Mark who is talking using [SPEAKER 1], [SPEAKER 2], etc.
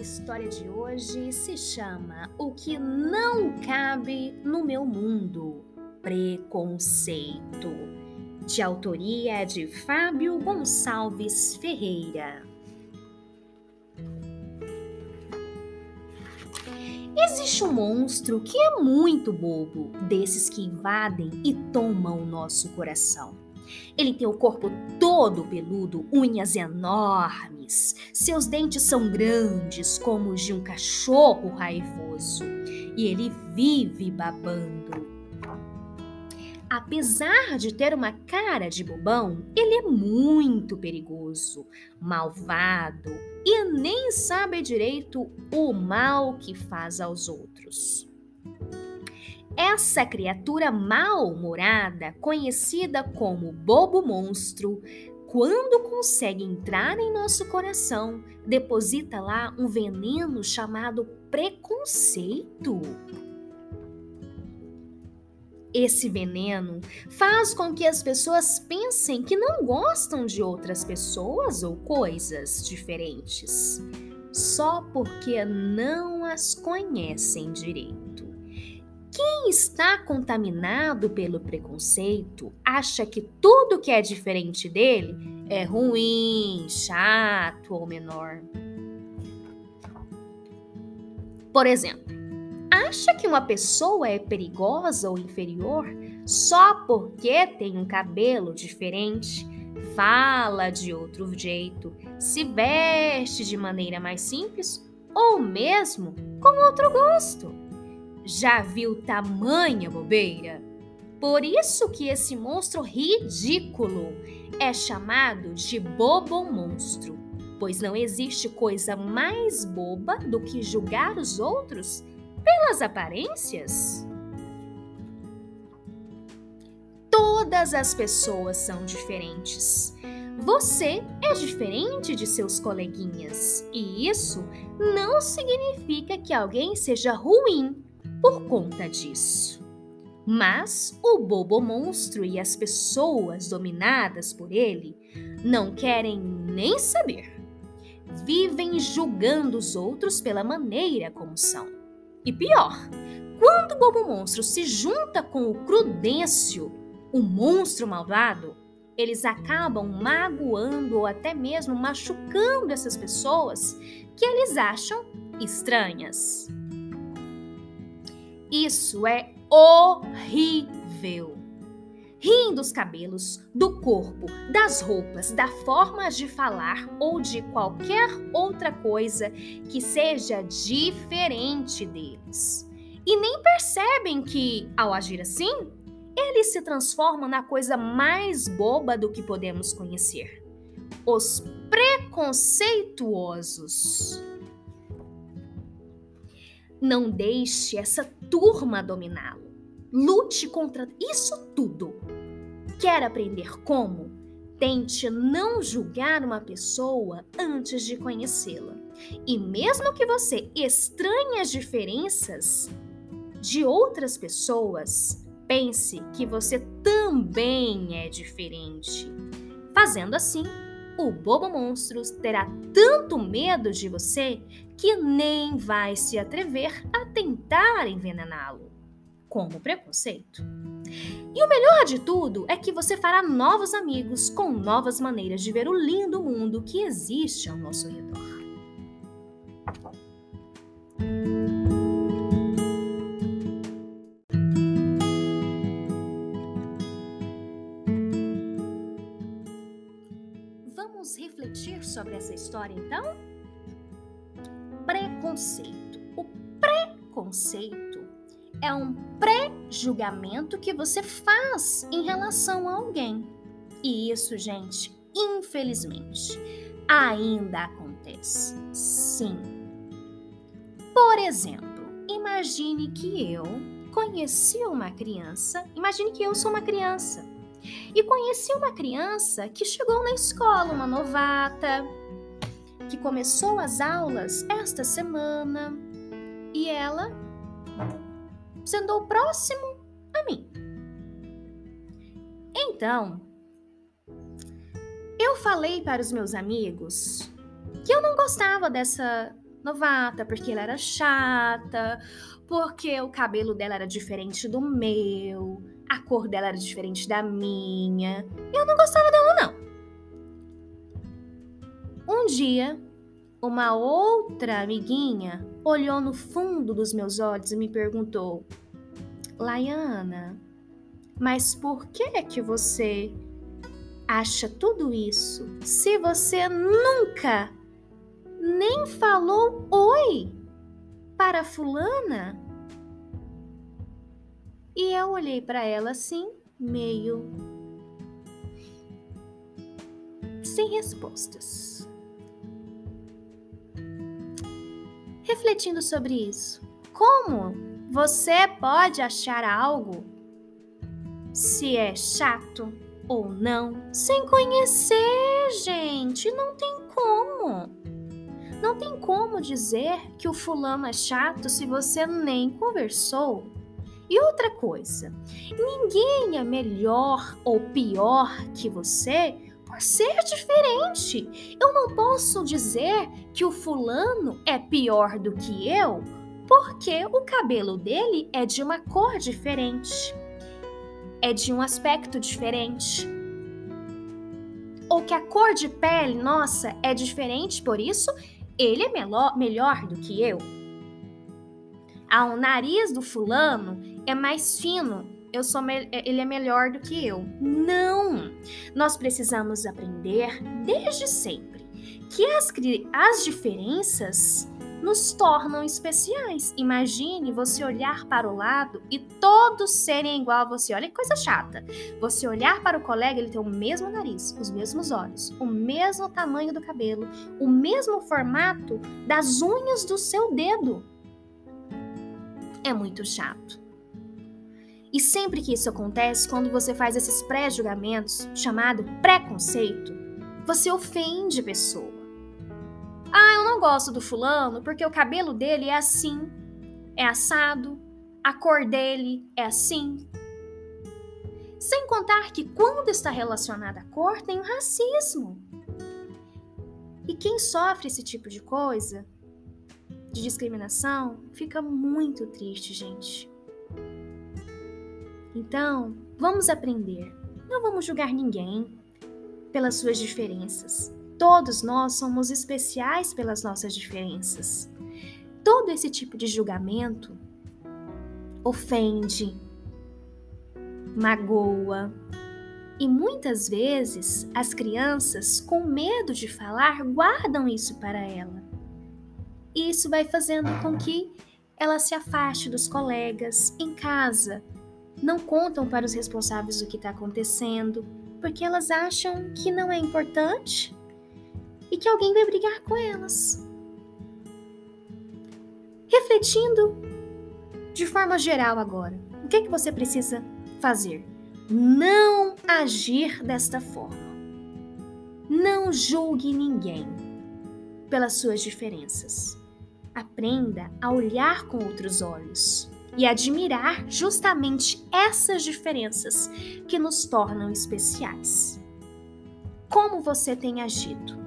[SPEAKER 1] história de hoje se chama O que não cabe no meu mundo: Preconceito, de autoria de Fábio Gonçalves Ferreira. Existe um monstro que é muito bobo, desses que invadem e tomam o nosso coração. Ele tem o corpo todo peludo, unhas enormes. Seus dentes são grandes, como os de um cachorro raivoso. E ele vive babando. Apesar de ter uma cara de bobão, ele é muito perigoso, malvado e nem sabe direito o mal que faz aos outros. Essa criatura mal-humorada, conhecida como Bobo Monstro, quando consegue entrar em nosso coração, deposita lá um veneno chamado preconceito. Esse veneno faz com que as pessoas pensem que não gostam de outras pessoas ou coisas diferentes, só porque não as conhecem direito. Quem está contaminado pelo preconceito acha que tudo que é diferente dele é ruim, chato ou menor. Por exemplo, acha que uma pessoa é perigosa ou inferior só porque tem um cabelo diferente, fala de outro jeito, se veste de maneira mais simples ou mesmo com outro gosto. Já viu tamanha bobeira? Por isso que esse monstro ridículo é chamado de bobo monstro, pois não existe coisa mais boba do que julgar os outros pelas aparências. Todas as pessoas são diferentes. Você é diferente de seus coleguinhas, e isso não significa que alguém seja ruim por conta disso. Mas o bobo monstro e as pessoas dominadas por ele não querem nem saber. Vivem julgando os outros pela maneira como são. E pior, quando o bobo monstro se junta com o Crudêncio, o monstro malvado, eles acabam magoando ou até mesmo machucando essas pessoas que eles acham estranhas. Isso é horrível. Riem dos cabelos, do corpo, das roupas, da forma de falar ou de qualquer outra coisa que seja diferente deles. E nem percebem que, ao agir assim, eles se transformam na coisa mais boba do que podemos conhecer: os preconceituosos. Não deixe essa turma dominá-lo. Lute contra isso tudo. Quer aprender como? Tente não julgar uma pessoa antes de conhecê-la. E mesmo que você estranhe as diferenças de outras pessoas, pense que você também é diferente. Fazendo assim, o bobo monstro terá tanto medo de você que nem vai se atrever a tentar envenená-lo. Como preconceito. E o melhor de tudo é que você fará novos amigos com novas maneiras de ver o lindo mundo que existe ao nosso redor. Refletir sobre essa história então? Preconceito. O preconceito é um pré-julgamento que você faz em relação a alguém. E isso, gente, infelizmente, ainda acontece. Sim. Por exemplo, imagine que eu conheci uma criança, imagine que eu sou uma criança e conheci uma criança que chegou na escola, uma novata, que começou as aulas esta semana e ela sentou próximo a mim. Então, eu falei para os meus amigos que eu não gostava dessa novata, porque ela era chata, porque o cabelo dela era diferente do meu, a cor dela era diferente da minha. Eu não gostava dela, não. Um dia, uma outra amiguinha olhou no fundo dos meus olhos e me perguntou: Laiana, mas por que que você acha tudo isso se você nunca nem falou oi para fulana? E eu olhei para ela assim, meio sem respostas. Refletindo sobre isso, como você pode achar algo se é chato ou não sem conhecer, gente? Não tem como. Não tem como dizer que o fulano é chato se você nem conversou. E outra coisa, ninguém é melhor ou pior que você por ser diferente. Eu não posso dizer que o fulano é pior do que eu porque o cabelo dele é de uma cor diferente, é de um aspecto diferente. Ou que a cor de pele nossa é diferente, por isso ele é melhor, melhor do que eu. Ah, o nariz do fulano é mais fino, eu sou ele é melhor do que eu. Não! Nós precisamos aprender desde sempre que as, as diferenças nos tornam especiais. Imagine você olhar para o lado e todos serem igual a você. Olha que coisa chata. Você olhar para o colega, ele tem o mesmo nariz, os mesmos olhos, o mesmo tamanho do cabelo, o mesmo formato das unhas do seu dedo. É muito chato. E sempre que isso acontece, quando você faz esses pré-julgamentos, chamado preconceito, você ofende a pessoa. Ah, eu não gosto do fulano porque o cabelo dele é assim, é assado, a cor dele é assim. Sem contar que quando está relacionada à cor, tem o racismo. E quem sofre esse tipo de coisa, de discriminação, fica muito triste, gente. Então, vamos aprender. Não vamos julgar ninguém pelas suas diferenças. Todos nós somos especiais pelas nossas diferenças. Todo esse tipo de julgamento ofende, magoa. E muitas vezes as crianças, com medo de falar, guardam isso para ela. E isso vai fazendo com que ela se afaste dos colegas em casa, não contam para os responsáveis o que está acontecendo, porque elas acham que não é importante e que alguém vai brigar com elas. Refletindo de forma geral agora, o que, é que você precisa fazer? Não agir desta forma. Não julgue ninguém pelas suas diferenças. Aprenda a olhar com outros olhos e admirar justamente essas diferenças que nos tornam especiais. Como você tem agido?